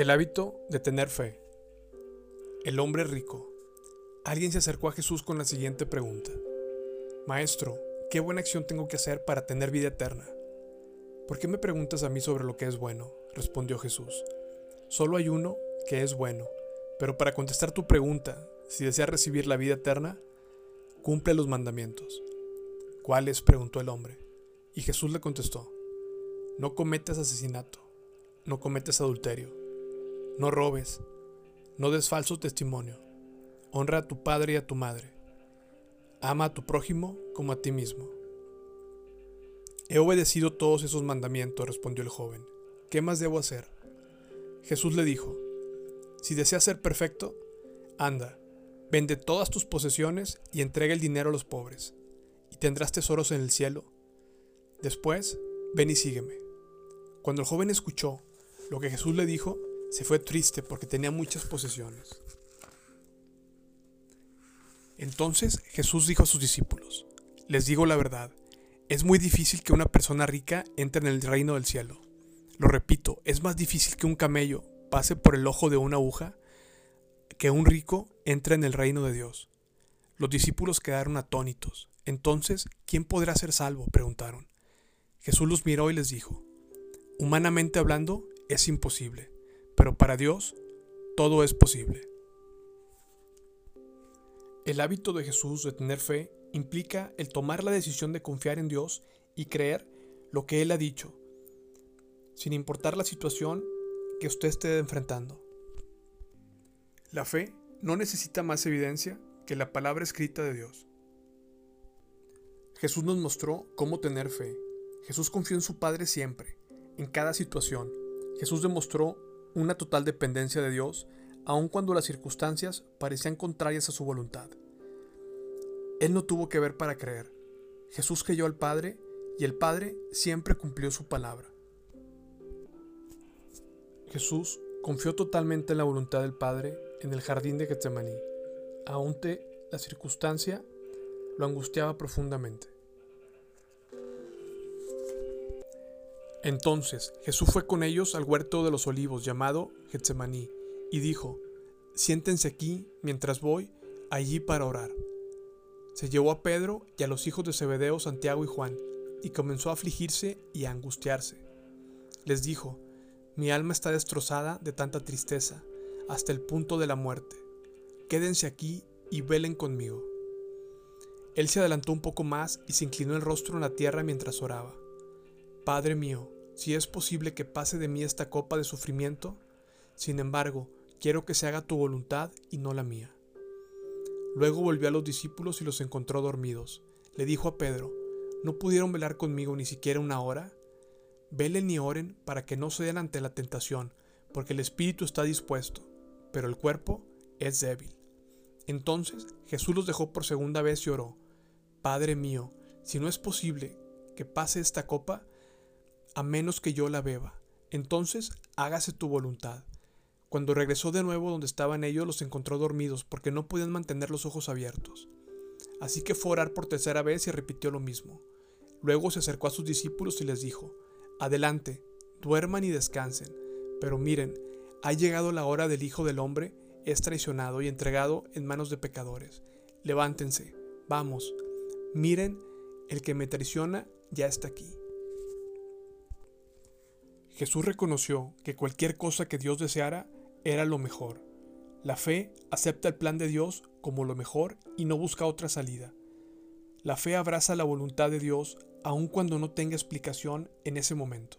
El hábito de tener fe. El hombre rico. Alguien se acercó a Jesús con la siguiente pregunta. Maestro, ¿qué buena acción tengo que hacer para tener vida eterna? ¿Por qué me preguntas a mí sobre lo que es bueno? respondió Jesús. Solo hay uno que es bueno, pero para contestar tu pregunta, si deseas recibir la vida eterna, cumple los mandamientos. ¿Cuáles? preguntó el hombre. Y Jesús le contestó, no cometas asesinato, no cometas adulterio, no robes, no des falso testimonio, honra a tu padre y a tu madre, ama a tu prójimo como a ti mismo. He obedecido todos esos mandamientos, respondió el joven. ¿Qué más debo hacer? Jesús le dijo, si deseas ser perfecto, anda, vende todas tus posesiones y entrega el dinero a los pobres, y tendrás tesoros en el cielo. Después, ven y sígueme. Cuando el joven escuchó lo que Jesús le dijo, se fue triste porque tenía muchas posesiones. Entonces Jesús dijo a sus discípulos, les digo la verdad, es muy difícil que una persona rica entre en el reino del cielo. Lo repito, es más difícil que un camello pase por el ojo de una aguja que un rico entre en el reino de Dios. Los discípulos quedaron atónitos. Entonces, ¿quién podrá ser salvo? preguntaron. Jesús los miró y les dijo, Humanamente hablando, es imposible, pero para Dios todo es posible. El hábito de Jesús de tener fe implica el tomar la decisión de confiar en Dios y creer lo que Él ha dicho, sin importar la situación que usted esté enfrentando. La fe no necesita más evidencia que la palabra escrita de Dios. Jesús nos mostró cómo tener fe. Jesús confió en su Padre siempre en cada situación. Jesús demostró una total dependencia de Dios, aun cuando las circunstancias parecían contrarias a su voluntad. Él no tuvo que ver para creer. Jesús creyó al Padre y el Padre siempre cumplió su palabra. Jesús confió totalmente en la voluntad del Padre en el jardín de Getsemaní, aunque la circunstancia lo angustiaba profundamente. Entonces Jesús fue con ellos al huerto de los olivos llamado Getsemaní y dijo, siéntense aquí mientras voy allí para orar. Se llevó a Pedro y a los hijos de Zebedeo, Santiago y Juan, y comenzó a afligirse y a angustiarse. Les dijo, mi alma está destrozada de tanta tristeza, hasta el punto de la muerte. Quédense aquí y velen conmigo. Él se adelantó un poco más y se inclinó el rostro en la tierra mientras oraba. Padre mío, si es posible que pase de mí esta copa de sufrimiento, sin embargo, quiero que se haga tu voluntad y no la mía. Luego volvió a los discípulos y los encontró dormidos. Le dijo a Pedro, ¿no pudieron velar conmigo ni siquiera una hora? Velen y oren para que no cedan ante la tentación, porque el espíritu está dispuesto, pero el cuerpo es débil. Entonces Jesús los dejó por segunda vez y oró, Padre mío, si no es posible que pase esta copa, a menos que yo la beba. Entonces hágase tu voluntad. Cuando regresó de nuevo donde estaban ellos, los encontró dormidos porque no podían mantener los ojos abiertos. Así que fue a orar por tercera vez y repitió lo mismo. Luego se acercó a sus discípulos y les dijo, Adelante, duerman y descansen. Pero miren, ha llegado la hora del Hijo del Hombre, es traicionado y entregado en manos de pecadores. Levántense, vamos, miren, el que me traiciona ya está aquí. Jesús reconoció que cualquier cosa que Dios deseara era lo mejor. La fe acepta el plan de Dios como lo mejor y no busca otra salida. La fe abraza la voluntad de Dios aun cuando no tenga explicación en ese momento.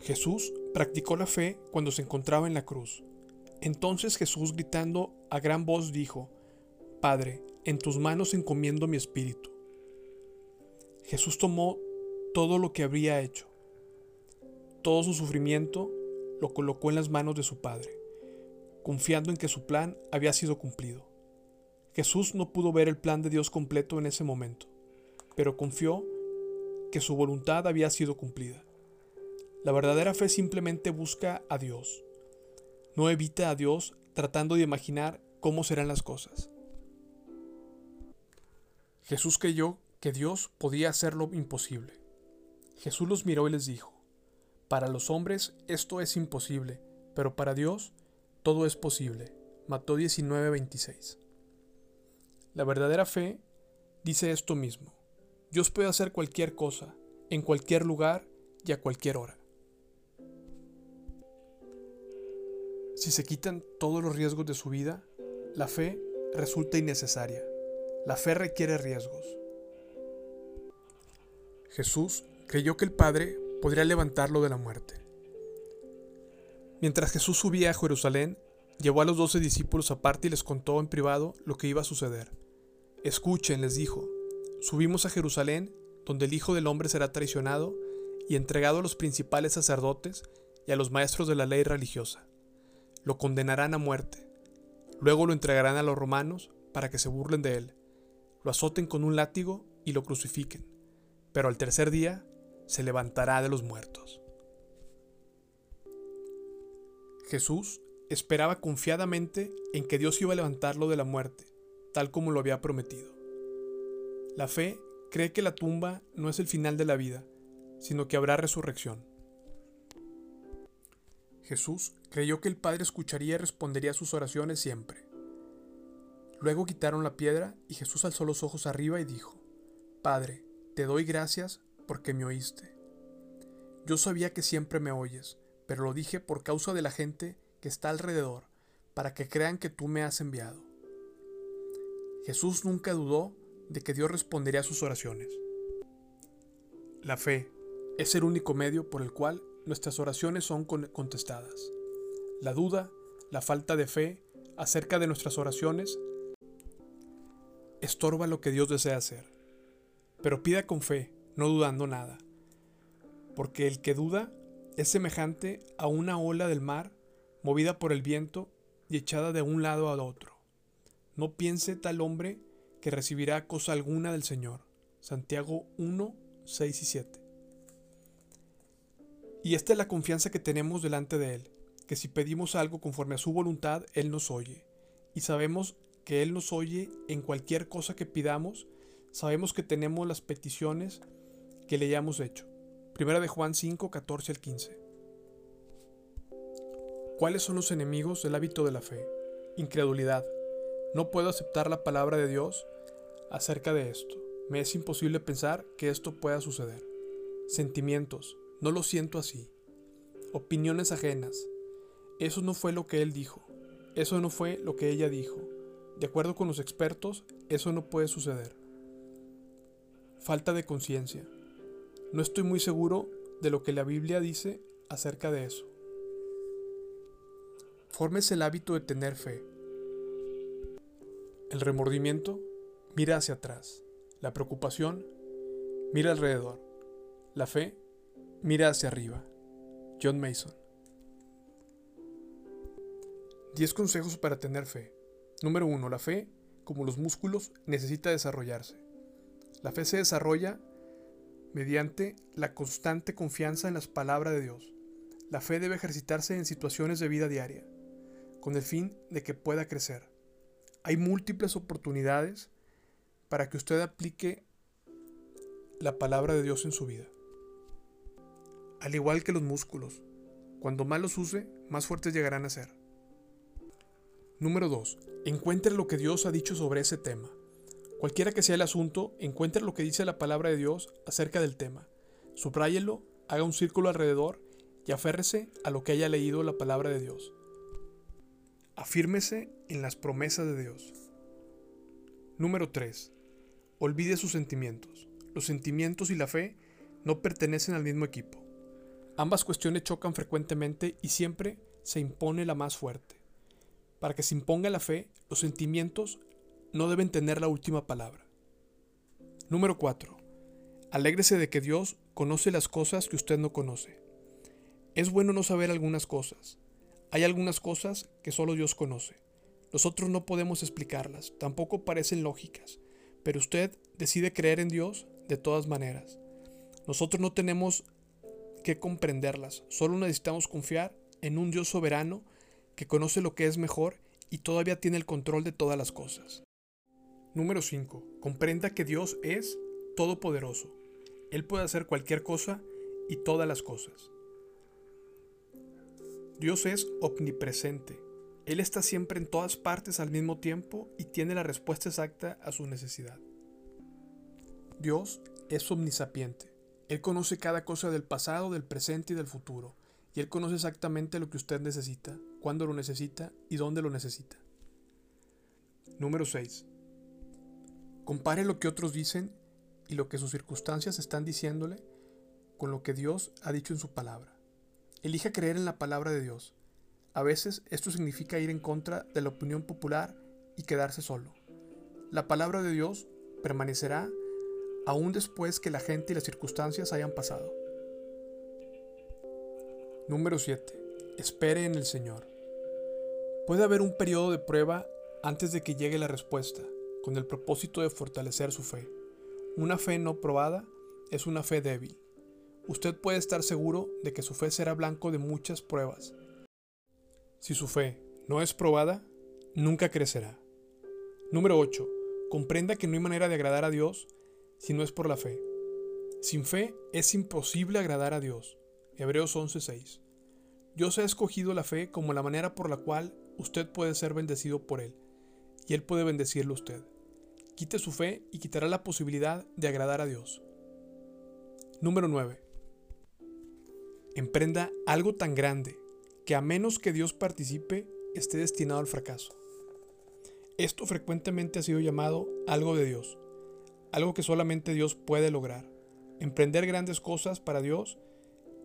Jesús practicó la fe cuando se encontraba en la cruz. Entonces Jesús gritando a gran voz dijo, Padre, en tus manos encomiendo mi espíritu. Jesús tomó todo lo que habría hecho todo su sufrimiento lo colocó en las manos de su Padre, confiando en que su plan había sido cumplido. Jesús no pudo ver el plan de Dios completo en ese momento, pero confió que su voluntad había sido cumplida. La verdadera fe simplemente busca a Dios. No evita a Dios tratando de imaginar cómo serán las cosas. Jesús creyó que Dios podía hacer lo imposible. Jesús los miró y les dijo, Para los hombres esto es imposible, pero para Dios todo es posible. Mató 19:26. La verdadera fe dice esto mismo. Dios puede hacer cualquier cosa, en cualquier lugar y a cualquier hora. Si se quitan todos los riesgos de su vida, la fe resulta innecesaria. La fe requiere riesgos. Jesús creyó que el Padre podría levantarlo de la muerte. Mientras Jesús subía a Jerusalén, llevó a los doce discípulos aparte y les contó en privado lo que iba a suceder. Escuchen, les dijo, subimos a Jerusalén, donde el Hijo del Hombre será traicionado y entregado a los principales sacerdotes y a los maestros de la ley religiosa. Lo condenarán a muerte. Luego lo entregarán a los romanos para que se burlen de él, lo azoten con un látigo y lo crucifiquen. Pero al tercer día se levantará de los muertos. Jesús esperaba confiadamente en que Dios iba a levantarlo de la muerte, tal como lo había prometido. La fe cree que la tumba no es el final de la vida, sino que habrá resurrección. Jesús creyó que el Padre escucharía y respondería sus oraciones siempre. Luego quitaron la piedra y Jesús alzó los ojos arriba y dijo, Padre, te doy gracias porque me oíste. Yo sabía que siempre me oyes, pero lo dije por causa de la gente que está alrededor, para que crean que tú me has enviado. Jesús nunca dudó de que Dios respondería a sus oraciones. La fe es el único medio por el cual nuestras oraciones son contestadas. La duda, la falta de fe acerca de nuestras oraciones estorba lo que Dios desea hacer. Pero pida con fe, no dudando nada. Porque el que duda es semejante a una ola del mar movida por el viento y echada de un lado a otro. No piense tal hombre que recibirá cosa alguna del Señor. Santiago 1, 6 y 7. Y esta es la confianza que tenemos delante de Él, que si pedimos algo conforme a su voluntad, Él nos oye. Y sabemos que Él nos oye en cualquier cosa que pidamos, sabemos que tenemos las peticiones que le hayamos hecho. Primera de Juan 5, 14 al 15. ¿Cuáles son los enemigos del hábito de la fe? Incredulidad. No puedo aceptar la palabra de Dios acerca de esto. Me es imposible pensar que esto pueda suceder. Sentimientos. No lo siento así. Opiniones ajenas. Eso no fue lo que él dijo. Eso no fue lo que ella dijo. De acuerdo con los expertos, eso no puede suceder. Falta de conciencia. No estoy muy seguro de lo que la Biblia dice acerca de eso. Formes el hábito de tener fe. El remordimiento mira hacia atrás. La preocupación mira alrededor. La fe mira hacia arriba. John Mason. 10 consejos para tener fe. Número 1. La fe, como los músculos, necesita desarrollarse. La fe se desarrolla mediante la constante confianza en las palabras de Dios. La fe debe ejercitarse en situaciones de vida diaria, con el fin de que pueda crecer. Hay múltiples oportunidades para que usted aplique la palabra de Dios en su vida. Al igual que los músculos, cuando más los use, más fuertes llegarán a ser. Número 2. Encuentre lo que Dios ha dicho sobre ese tema. Cualquiera que sea el asunto, encuentre lo que dice la palabra de Dios acerca del tema. Subráyelo, haga un círculo alrededor y aférrese a lo que haya leído la palabra de Dios. Afírmese en las promesas de Dios. Número 3. Olvide sus sentimientos. Los sentimientos y la fe no pertenecen al mismo equipo. Ambas cuestiones chocan frecuentemente y siempre se impone la más fuerte. Para que se imponga la fe, los sentimientos no deben tener la última palabra. Número 4. Alégrese de que Dios conoce las cosas que usted no conoce. Es bueno no saber algunas cosas. Hay algunas cosas que solo Dios conoce. Nosotros no podemos explicarlas, tampoco parecen lógicas, pero usted decide creer en Dios de todas maneras. Nosotros no tenemos que comprenderlas, solo necesitamos confiar en un Dios soberano que conoce lo que es mejor y todavía tiene el control de todas las cosas. Número 5. Comprenda que Dios es todopoderoso. Él puede hacer cualquier cosa y todas las cosas. Dios es omnipresente. Él está siempre en todas partes al mismo tiempo y tiene la respuesta exacta a su necesidad. Dios es omnisapiente. Él conoce cada cosa del pasado, del presente y del futuro. Y Él conoce exactamente lo que usted necesita, cuándo lo necesita y dónde lo necesita. Número 6. Compare lo que otros dicen y lo que sus circunstancias están diciéndole con lo que Dios ha dicho en su palabra. Elija creer en la palabra de Dios. A veces esto significa ir en contra de la opinión popular y quedarse solo. La palabra de Dios permanecerá aún después que la gente y las circunstancias hayan pasado. Número 7. Espere en el Señor. Puede haber un periodo de prueba antes de que llegue la respuesta, con el propósito de fortalecer su fe. Una fe no probada es una fe débil. Usted puede estar seguro de que su fe será blanco de muchas pruebas. Si su fe no es probada, nunca crecerá. Número 8. Comprenda que no hay manera de agradar a Dios si no es por la fe. Sin fe es imposible agradar a Dios. Hebreos 11:6. Dios ha escogido la fe como la manera por la cual usted puede ser bendecido por Él, y Él puede bendecirlo a usted. Quite su fe y quitará la posibilidad de agradar a Dios. Número 9. Emprenda algo tan grande que a menos que Dios participe, esté destinado al fracaso. Esto frecuentemente ha sido llamado algo de Dios, algo que solamente Dios puede lograr. Emprender grandes cosas para Dios,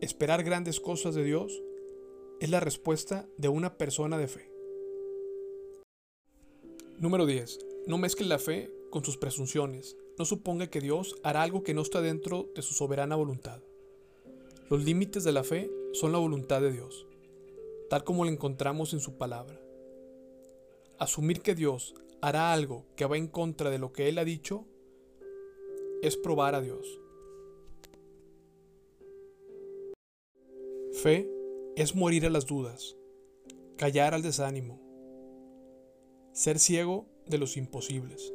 esperar grandes cosas de Dios, es la respuesta de una persona de fe. Número 10. No mezcle la fe con sus presunciones. No suponga que Dios hará algo que no está dentro de su soberana voluntad. Los límites de la fe son la voluntad de Dios, tal como la encontramos en su palabra. Asumir que Dios hará algo que va en contra de lo que Él ha dicho es probar a Dios. Fe es morir a las dudas, callar al desánimo, ser ciego de los imposibles.